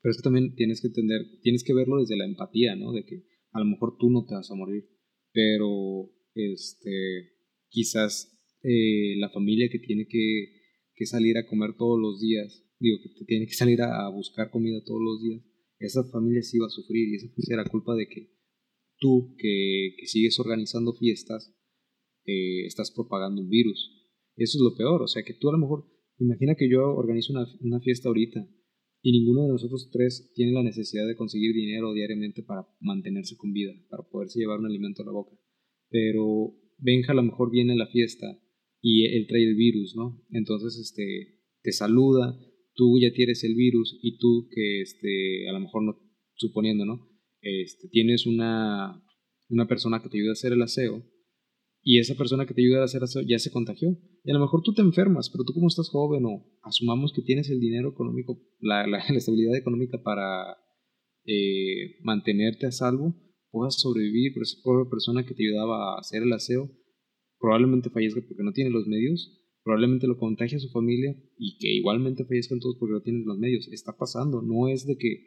[SPEAKER 3] pero es que también tienes que entender, tienes que verlo desde la empatía, ¿no? De que a lo mejor tú no te vas a morir, pero este, quizás eh, la familia que tiene que, que, salir a comer todos los días, digo, que tiene que salir a, buscar comida todos los días, esa familia sí va a sufrir y esa será culpa de que tú, que, que sigues organizando fiestas, eh, estás propagando un virus. Eso es lo peor, o sea que tú a lo mejor, imagina que yo organizo una, una fiesta ahorita y ninguno de nosotros tres tiene la necesidad de conseguir dinero diariamente para mantenerse con vida, para poderse llevar un alimento a la boca. Pero Benja a lo mejor viene a la fiesta y él trae el virus, ¿no? Entonces, este, te saluda, tú ya tienes el virus y tú que, este, a lo mejor no, suponiendo, ¿no? Este, tienes una, una persona que te ayuda a hacer el aseo y esa persona que te ayuda a hacer aseo ya se contagió. Y a lo mejor tú te enfermas, pero tú como estás joven o asumamos que tienes el dinero económico, la, la, *laughs* estabilidad económica para eh, mantenerte a salvo, puedas sobrevivir, pero esa pobre persona que te ayudaba a hacer el aseo probablemente fallezca porque no tiene los medios, probablemente lo contagie a su familia y que igualmente fallezcan todos porque no tienen los medios. Está pasando, no es de que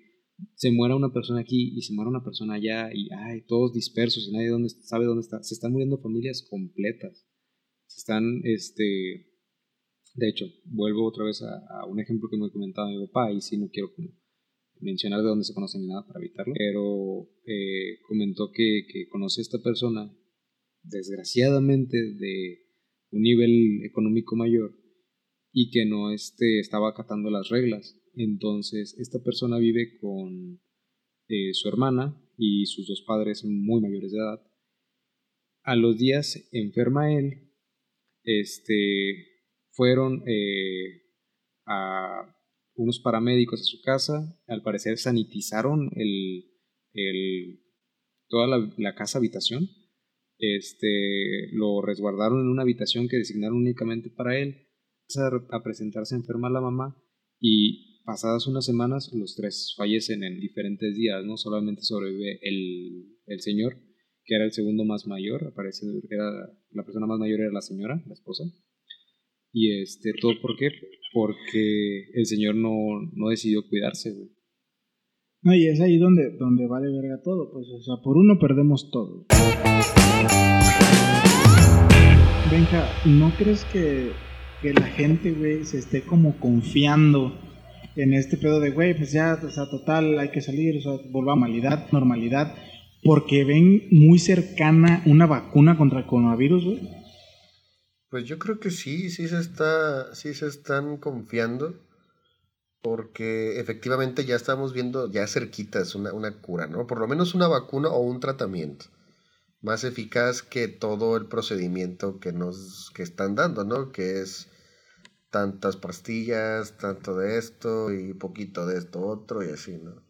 [SPEAKER 3] se muera una persona aquí y se muera una persona allá y ay, todos dispersos y nadie dónde, sabe dónde está. Se están muriendo familias completas. Se están, este, de hecho, vuelvo otra vez a, un ejemplo que me comentaba mi papá y si no quiero mencionar de dónde se conocen ni nada para evitarlo, pero eh, comentó que, que conoce a esta persona, desgraciadamente, de un nivel económico mayor y que no este, estaba acatando las reglas entonces, esta persona vive con eh, su hermana y sus dos padres muy mayores de edad. A los días enferma él. Este, fueron eh, a unos paramédicos a su casa. Al parecer sanitizaron el, el, toda la, la, casa habitación. Este, lo resguardaron en una habitación que designaron únicamente para él. A presentarse enferma la mamá y pasadas unas semanas, los tres fallecen en diferentes días, ¿no? Solamente sobrevive el, el señor, que era el segundo más mayor, aparece, era, la persona más mayor era la señora, la esposa. Y este, ¿todo por qué? Porque el señor no, no decidió cuidarse.
[SPEAKER 2] No, y es ahí donde, donde vale verga todo, pues, o sea, por uno perdemos todo. Benja, ¿no crees que, que la gente, güey, se esté como confiando en este pedo de, güey, pues ya, o sea, total, hay que salir, o sea, volva a normalidad, normalidad, porque ven muy cercana una vacuna contra el coronavirus, güey.
[SPEAKER 1] Pues yo creo que sí, sí se está, sí se están confiando, porque efectivamente ya estamos viendo ya cerquitas una, una cura, ¿no? Por lo menos una vacuna o un tratamiento más eficaz que todo el procedimiento que nos que están dando, ¿no? Que es tantas pastillas, tanto de esto y poquito de esto otro y así, ¿no?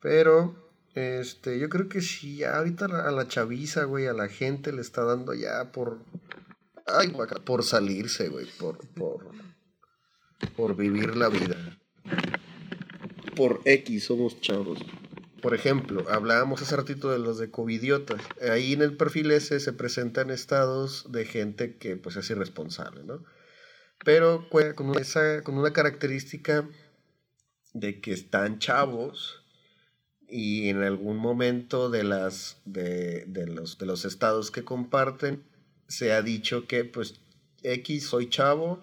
[SPEAKER 1] Pero, este, yo creo que sí, ahorita a la chaviza, güey, a la gente le está dando ya por, ay, por salirse, güey, por, por, por vivir la vida. Por X somos chavos. por ejemplo, hablábamos hace ratito de los de covidiotas. Ahí en el perfil ese se presentan estados de gente que pues es irresponsable, ¿no? Pero con esa, con una característica de que están chavos y en algún momento de, las, de, los, de los estados que comparten se ha dicho que pues X soy chavo,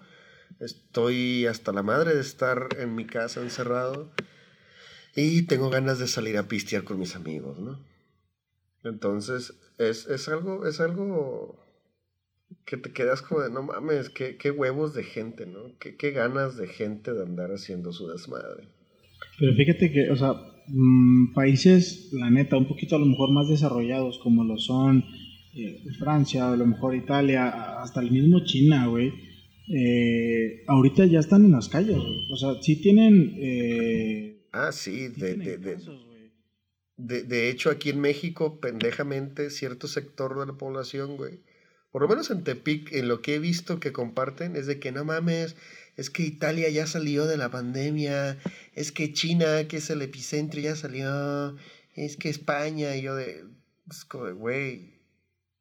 [SPEAKER 1] estoy hasta la madre de estar en mi casa encerrado y tengo ganas de salir a pistear con mis amigos, ¿no? Entonces, es, algo, es algo que te quedas como de, no mames, qué, qué huevos de gente, ¿no? Qué, qué ganas de gente de andar haciendo su desmadre.
[SPEAKER 2] Pero fíjate que, o sea, mm, países, la neta, un poquito a lo mejor más desarrollados, como lo son eh, Francia, a lo mejor Italia, hasta el mismo China, güey, eh, ahorita ya están en las calles, O sea, sí tienen... Eh,
[SPEAKER 1] ah, sí, de, de, de, hecho, aquí en México, pendejamente, cierto sector de la población, güey, por lo menos en Tepic, en lo que he visto que comparten, es de que no mames, es que Italia ya salió de la pandemia, es que China, que es el epicentro, ya salió, es que España, y yo de, güey,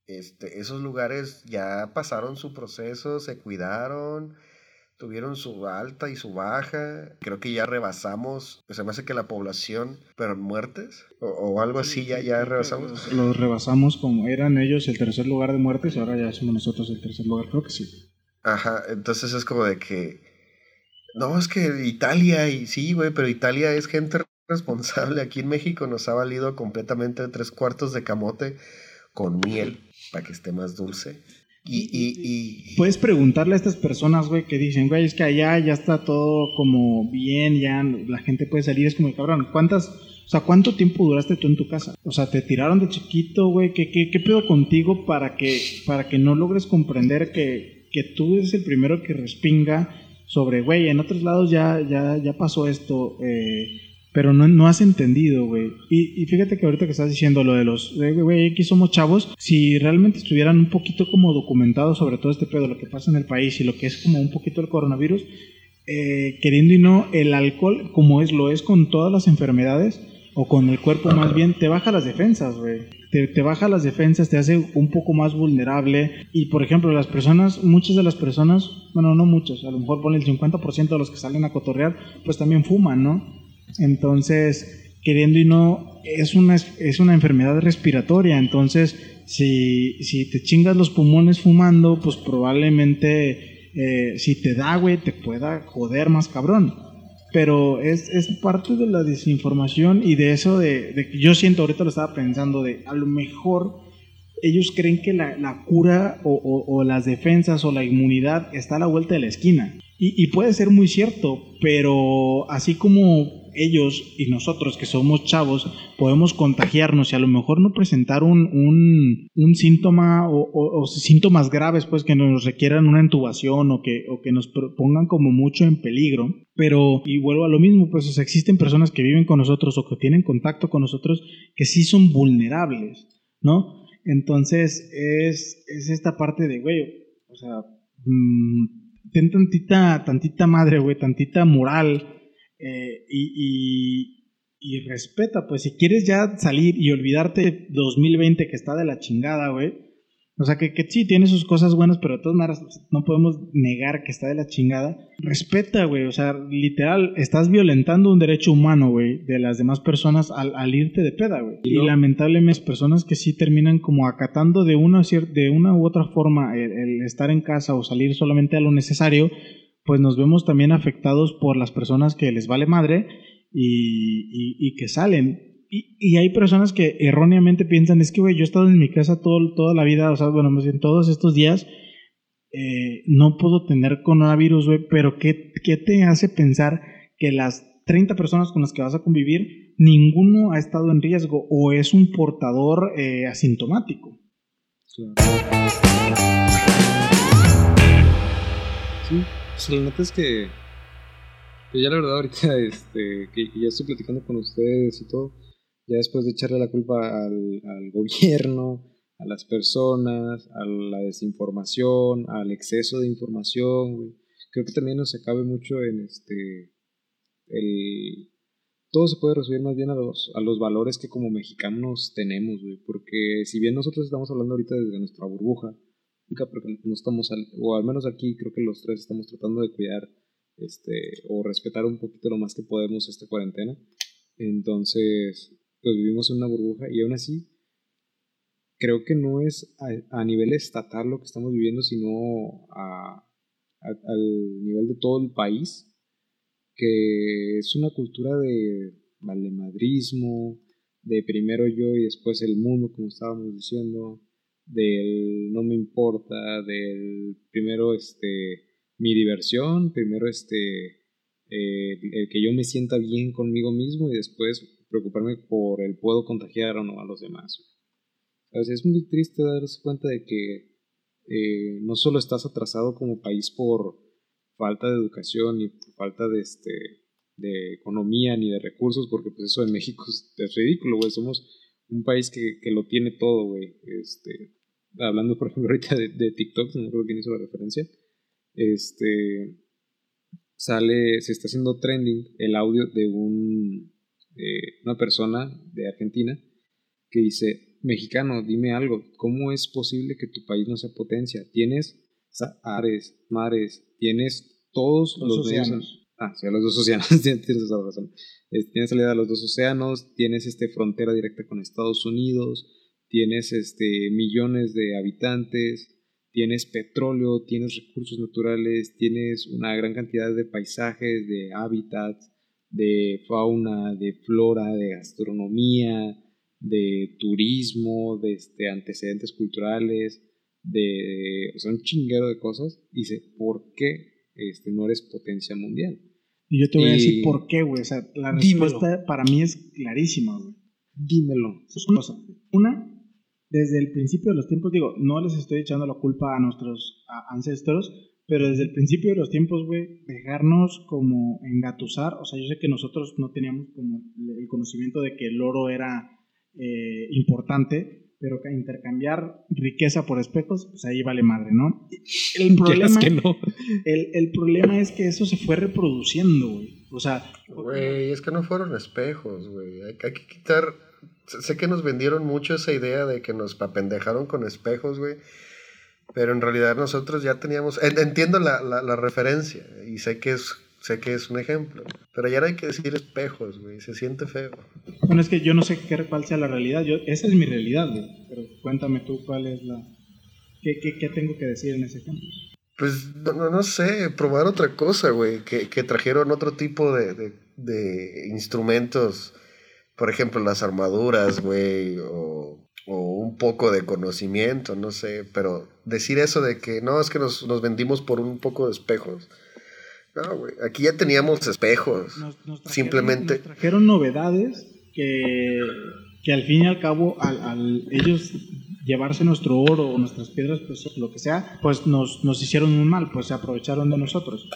[SPEAKER 1] este, esos lugares ya pasaron su proceso, se cuidaron, tuvieron su alta y su baja. Creo que ya rebasamos, se me hace que la población, pero muertes o, algo así, ya, ya rebasamos.
[SPEAKER 2] Los rebasamos como eran ellos el tercer lugar de muertes y ahora ya somos nosotros el tercer lugar, creo que sí.
[SPEAKER 1] Ajá, entonces es como de que, no, es que Italia, y sí, güey, pero Italia es gente responsable. Aquí en México nos ha valido completamente tres cuartos de camote con miel para que esté más dulce. Y, y,
[SPEAKER 2] Puedes preguntarle a estas personas, güey, que dicen, güey, es que allá ya está todo como bien, ya la gente puede salir. Es como, cabrón, ¿cuántas, o sea, cuánto tiempo duraste tú en tu casa? O sea, te tiraron de chiquito, güey, ¿qué, qué, qué pedo contigo para que, para que no logres comprender que, que tú eres el primero que respinga sobre, güey, en otros lados ya, ya, ya pasó esto, eh, pero no, no has entendido, güey. Y, fíjate que ahorita que estás diciendo lo de los, güey, aquí somos chavos, si realmente estuvieran un poquito como documentados sobre todo este pedo, lo que pasa en el país y lo que es como un poquito el coronavirus, eh, queriendo y no, el alcohol, como es, lo es con todas las enfermedades, o con el cuerpo más bien, te baja las defensas, güey. Te, te, baja las defensas, te hace un poco más vulnerable. Y por ejemplo, las personas, muchas de las personas, bueno, no muchas, a lo mejor pone el 50% de los que salen a cotorrear, pues también fuman, ¿no? Entonces, queriendo y no, es una, es una enfermedad respiratoria. Entonces, si, si te chingas los pulmones fumando, pues probablemente eh, si te da, güey, te pueda joder más cabrón. Pero es, es parte de la desinformación y de eso de, de, yo siento, ahorita lo estaba pensando, de a lo mejor ellos creen que la, la cura o, las defensas o la inmunidad está a la vuelta de la esquina. Y puede ser muy cierto, pero así como ellos y nosotros que somos chavos podemos contagiarnos y a lo mejor no presentar un, un, síntoma o, síntomas graves pues que nos requieran una intubación o que, o que nos pongan como mucho en peligro. Pero, y vuelvo a lo mismo, pues existen personas que viven con nosotros o que tienen contacto con nosotros que sí son vulnerables, ¿no? Entonces es, es esta parte de, güey, o sea, mm, ten tantita, tantita madre, güey, tantita moral eh, y, y, respeta, pues si quieres ya salir y olvidarte 2020 que está de la chingada, güey. O sea, que, que sí, tiene sus cosas buenas, pero de todas maneras no podemos negar que está de la chingada. Respeta, güey. O sea, literal, estás violentando un derecho humano, güey, de las demás personas al, irte de peda, güey. Y lamentablemente, personas que sí terminan como acatando de una, de una u otra forma el estar en casa o salir solamente a lo necesario, pues nos vemos también afectados por las personas que les vale madre y, que salen. Y, hay personas que erróneamente piensan, es que, güey, yo he estado en mi casa todo, toda la vida, o sea, bueno, más bien todos estos días, eh, no puedo tener coronavirus, güey, pero ¿qué, ¿qué te hace pensar que las 30 personas con las que vas a convivir, ninguno ha estado en riesgo o es un portador eh, asintomático? Sí.
[SPEAKER 3] Pues la neta es que, ya la verdad ahorita *laughs* este, que, ya estoy platicando con ustedes y todo, ya después de echarle la culpa al, gobierno, a las personas, a la desinformación, al exceso de información, creo que también nos acabe mucho en este el todo se puede resumir más bien a los, a los valores que como mexicanos tenemos, güey. Porque si bien nosotros estamos hablando ahorita desde nuestra burbuja, porque no estamos, o al menos aquí creo que los tres estamos tratando de cuidar este, o respetar un poquito lo más que podemos esta cuarentena. Entonces, pues vivimos en una burbuja y aún así creo que no es a, nivel estatal lo que estamos viviendo, sino a, al nivel de todo el país, que es una cultura de valemadrismo, de primero yo y después el mundo, como estábamos diciendo, del no me importa, del primero este mi diversión, primero este eh, el que yo me sienta bien conmigo mismo y después preocuparme por el puedo contagiar o no a los demás. Es muy triste darse cuenta de que eh, no solo estás atrasado como país por falta de educación y por falta de este de economía ni de recursos, porque pues eso en México es, ridículo, güey. Somos un país que, que lo tiene todo, güey. Este, hablando, por ejemplo, ahorita de, de TikTok, no creo quién hizo la referencia. Este sale, se está haciendo trending el audio de un una persona de Argentina que dice, mexicano, dime algo, ¿cómo es posible que tu país no sea potencia? Tienes ares, mares, tienes todos los, océanos. Ah, sí, los dos océanos, *laughs* tienes esa razón. Tienes salida a los dos océanos, tienes este, frontera directa con Estados Unidos, tienes este, millones de habitantes, tienes petróleo, tienes recursos naturales, tienes una gran cantidad de paisajes, de hábitats, de fauna, de flora, de gastronomía, de turismo, de este, antecedentes culturales, de o sea, un chinguero de cosas. Dice, ¿por qué este, no eres potencia mundial?
[SPEAKER 2] Y yo te voy a decir por qué, güey. O sea, la respuesta para mí es clarísima, güey.
[SPEAKER 3] Dímelo.
[SPEAKER 2] Una, una, desde el principio de los tiempos, digo, no les estoy echando la culpa a nuestros ancestros, pero desde el principio de los tiempos, güey, dejarnos como engatusar, o sea, yo sé que nosotros no teníamos como el conocimiento de que el oro era eh, importante, pero que intercambiar riqueza por espejos, pues ahí vale madre, ¿no? *laughs* El problema, que no? *laughs* el, el, problema es que eso se fue reproduciendo, güey. O sea...
[SPEAKER 1] Güey, es que no fueron espejos, güey. Hay, hay, que quitar... Sé que nos vendieron mucho esa idea de que nos apendejaron con espejos, güey. Pero en realidad nosotros ya teníamos... Entiendo la, la, la referencia y sé que es sé que es un ejemplo, pero ya no hay que decir espejos, güey, se siente feo.
[SPEAKER 2] Bueno, es que yo no sé qué, cuál sea la realidad, yo, esa es mi realidad, güey, pero cuéntame tú cuál es la... ¿Qué, qué, qué tengo que decir en ese ejemplo?
[SPEAKER 1] Pues no, no, sé, probar otra cosa, güey, que, que trajeron otro tipo de, de, de, instrumentos, por ejemplo, las armaduras, güey, o, o, un poco de conocimiento, no sé, pero decir eso de que no, es que nos, nos vendimos por un poco de espejos no, güey. Aquí ya teníamos espejos. Simplemente.
[SPEAKER 2] Nos trajeron novedades que, que al fin y al cabo, al, ellos llevarse nuestro oro o nuestras piedras, pues lo que sea, pues nos, nos hicieron un mal, pues se aprovecharon de nosotros.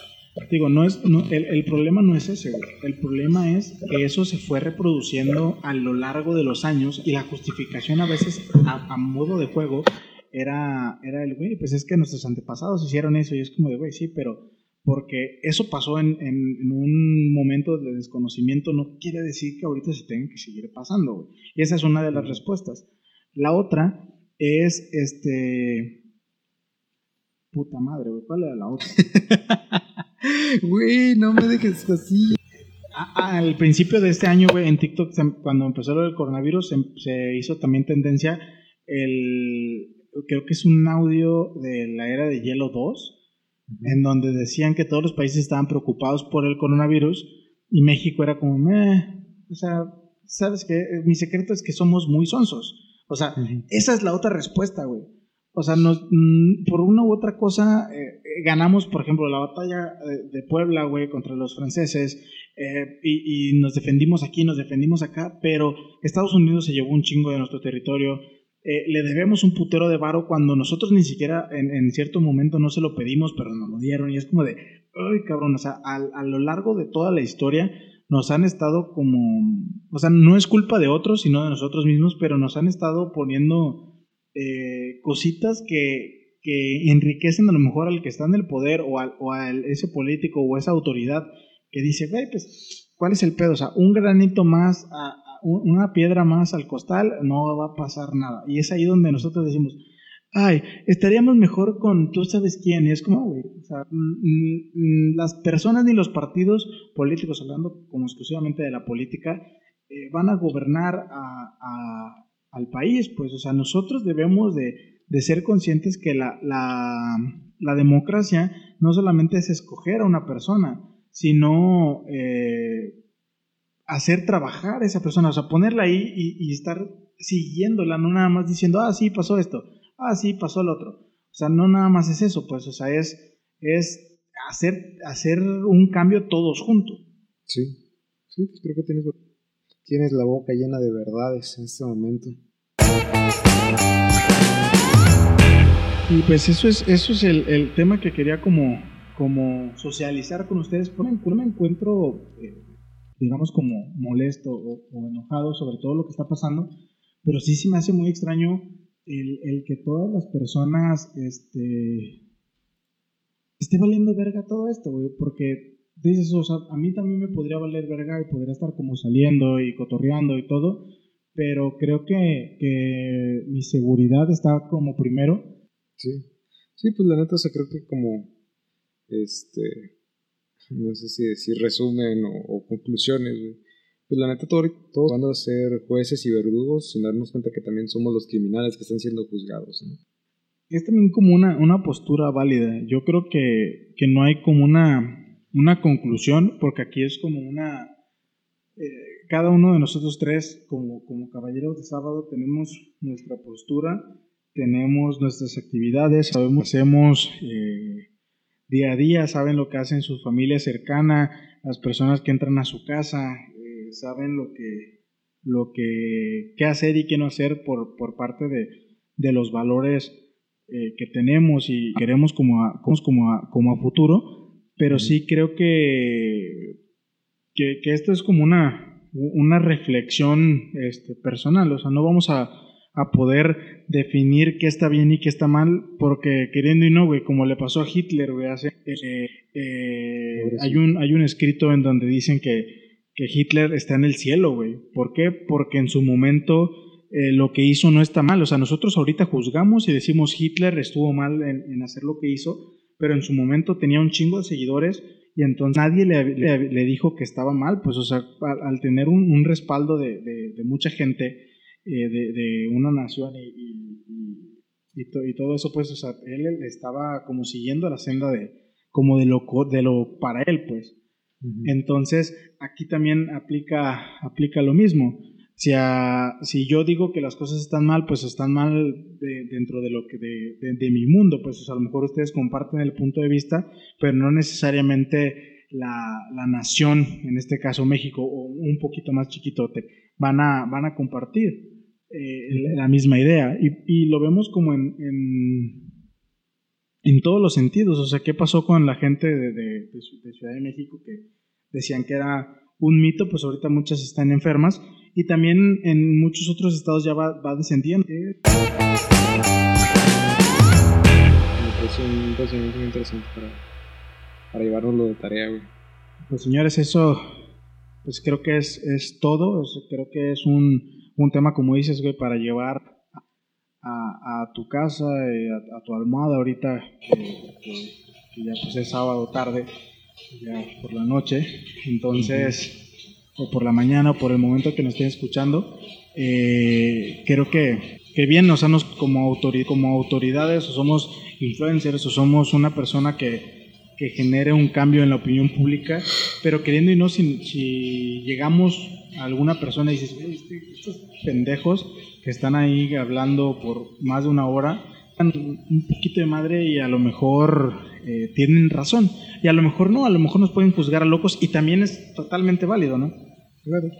[SPEAKER 2] Digo, no es, no, el, el, problema no es ese, güey. El problema es que eso se fue reproduciendo a lo largo de los años y la justificación a veces a, a modo de juego era, era el, güey, pues es que nuestros antepasados hicieron eso y es como de, güey, sí, pero porque eso pasó en, en, un momento de desconocimiento, no quiere decir que ahorita se tenga que seguir pasando, Y esa es una de las respuestas. La otra es, este... Puta madre, güey, ¿cuál era la otra? *laughs*
[SPEAKER 3] Güey, no me dejes así.
[SPEAKER 2] al principio de este año, güey, en TikTok, cuando empezó lo del coronavirus, se, se hizo también tendencia el... Creo que es un audio de la era de Hielo 2, en donde decían que todos los países estaban preocupados por el coronavirus y México era como, meh, o sea, ¿sabes qué? Mi secreto es que somos muy sonsos. O sea, esa es la otra respuesta, güey. O sea, nos, mm, por una u otra cosa eh, eh, ganamos, por ejemplo, la batalla eh, de Puebla, güey, contra los franceses, y, y, nos defendimos aquí, nos defendimos acá, pero Estados Unidos se llevó un chingo de nuestro territorio, eh, le debemos un putero de varo cuando nosotros ni siquiera en, cierto momento no se lo pedimos, pero nos lo dieron. Y es como de, ay, cabrón, o sea, a, lo largo de toda la historia nos han estado como, o sea, no es culpa de otros, sino de nosotros mismos, pero nos han estado poniendo eh, cositas que, que, enriquecen a lo mejor al que está en el poder o, al, o a ese político o esa autoridad que dice, güey, pues ¿cuál es el pedo? O sea, un granito más, una piedra más al costal, no va a pasar nada. Y es ahí donde nosotros decimos, ay, estaríamos mejor con tú sabes quién. Es como, güey, o sea, las personas ni los partidos políticos, hablando como exclusivamente de la política, eh, van a gobernar al país. Pues, o sea, nosotros debemos de, ser conscientes que la, la, democracia no solamente es escoger a una persona, sino eh, hacer trabajar a esa persona, o sea, ponerla ahí y, y estar siguiéndola, no nada más diciendo, ah, sí, pasó esto ah, sí, pasó el otro. O sea, no nada más es eso, pues, o sea, es, es hacer, hacer un cambio todos juntos.
[SPEAKER 4] Sí, sí, pues creo que tienes, tienes la boca llena de verdades en este momento.
[SPEAKER 2] Y pues eso es, eso es el, tema que quería como, como socializar con ustedes. Por me encuentro, eh, digamos, como molesto o, enojado sobre todo lo que está pasando, pero sí se me hace muy extraño el, que todas las personas este, esté valiendo verga todo esto, güey, porque dices, o sea, a mí también me podría valer verga y podría estar como saliendo y cotorreando y todo, pero creo que, que mi seguridad está como primero.
[SPEAKER 4] Sí, sí, pues la neta, o sea, creo que como, este, no sé si decir resumen o, conclusiones, güey pues la neta, todos van a ser jueces y verdugos sin darnos cuenta que también somos los criminales que están siendo juzgados.
[SPEAKER 2] Es también como una, una postura válida. Yo creo que, que no hay como una, una conclusión, porque aquí es como una... Eh, cada uno de nosotros tres, como, como caballeros de sábado, tenemos nuestra postura, tenemos nuestras actividades, sabemos hacemos eh, día a día, saben lo que hacen su familia cercana, las personas que entran a su casa, saben lo que, lo que, qué hacer y qué no hacer por, por parte de, de los valores eh, que tenemos y queremos como a, como a, como a futuro, pero sí creo que, que, que, esto es como una, una reflexión este, personal, o sea, no vamos a, a poder definir qué está bien y qué está mal, porque queriendo y no, güey, como le pasó a Hitler, güey, hace, eh, eh, hay, un, hay un escrito en donde dicen que que Hitler está en el cielo, güey. ¿Por qué? Porque en su momento eh, lo que hizo no está mal. O sea, nosotros ahorita juzgamos y decimos Hitler estuvo mal en, hacer lo que hizo, pero en su momento tenía un chingo de seguidores y entonces nadie le, dijo que estaba mal. Pues, o sea, al, tener un, respaldo de, mucha gente, eh, de, una nación y, y, todo eso, pues, o sea, él estaba como siguiendo la senda de, como de lo, de lo para él, pues. Entonces, aquí también aplica, aplica lo mismo. Si, si yo digo que las cosas están mal, pues están mal dentro de lo que de, mi mundo, pues a lo mejor ustedes comparten el punto de vista, pero no necesariamente la, nación, en este caso México, o un poquito más chiquitote, van a, van a compartir eh, la misma idea. Y, lo vemos como en, en todos los sentidos. O sea, ¿qué pasó con la gente de, Ciudad de México que decían que era un mito? Pues ahorita muchas están enfermas y también en muchos otros estados ya va, descendiendo. Me
[SPEAKER 4] parece un muy interesante para, para llevárnoslo de tarea, güey.
[SPEAKER 2] Pues señores, eso pues creo que es, es todo. creo que es un, un tema, como dices, güey, para llevar a, tu casa, eh, a, tu almohada ahorita, que, ya pues es sábado tarde, ya por la noche, entonces, o por la mañana, o por el momento que nos estén escuchando, eh, creo que, que bien, o sea, nos, como, como autoridades, o somos influencers, o somos una persona que, que genere un cambio en la opinión pública, pero queriendo y no, si, si llegamos a alguna persona y dices, este, estos pendejos que están ahí hablando por más de una hora, un poquito de madre y a lo mejor eh, tienen razón. Y a lo mejor no, a lo mejor nos pueden juzgar a locos y también es totalmente válido, ¿no? Claro. *laughs*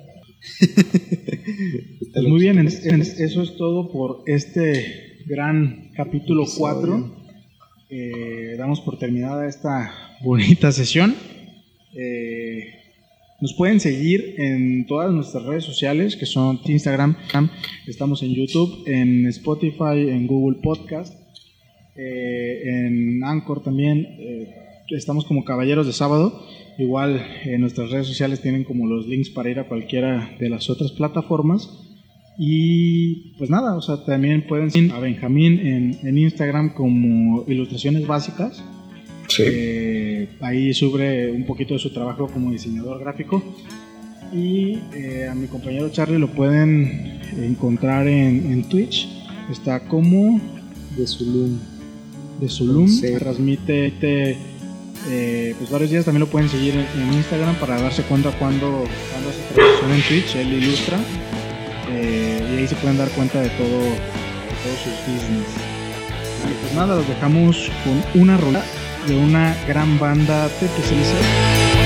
[SPEAKER 2] Pues muy bien, eso es todo por este gran capítulo 4. Eh, damos por terminada esta bonita sesión. Eh, nos pueden seguir en todas nuestras redes sociales, que son Instagram, estamos en YouTube, en Spotify, en Google Podcast, eh, en Anchor también, estamos como Caballeros de Sábado. Igual en nuestras redes sociales tienen como los links para ir a cualquiera de las otras plataformas. Y pues nada, o sea, también pueden seguir a Benjamín en, en Instagram como Ilustraciones Básicas.
[SPEAKER 1] Sí.
[SPEAKER 2] Eh, ahí sube un poquito de su trabajo como diseñador gráfico. Y eh, a mi compañero Charlie lo pueden encontrar en, en Twitch. Está como
[SPEAKER 4] De Zulum.
[SPEAKER 2] de Zulum.
[SPEAKER 4] Sí.
[SPEAKER 2] Transmite eh, pues varios días. También lo pueden seguir en, en Instagram para darse cuenta cuando, cuando hace transmisión en Twitch. Él ilustra. Eh, y ahí se pueden dar cuenta de todo, de todos sus business. Y pues nada, los dejamos con una rola de una gran banda especializada.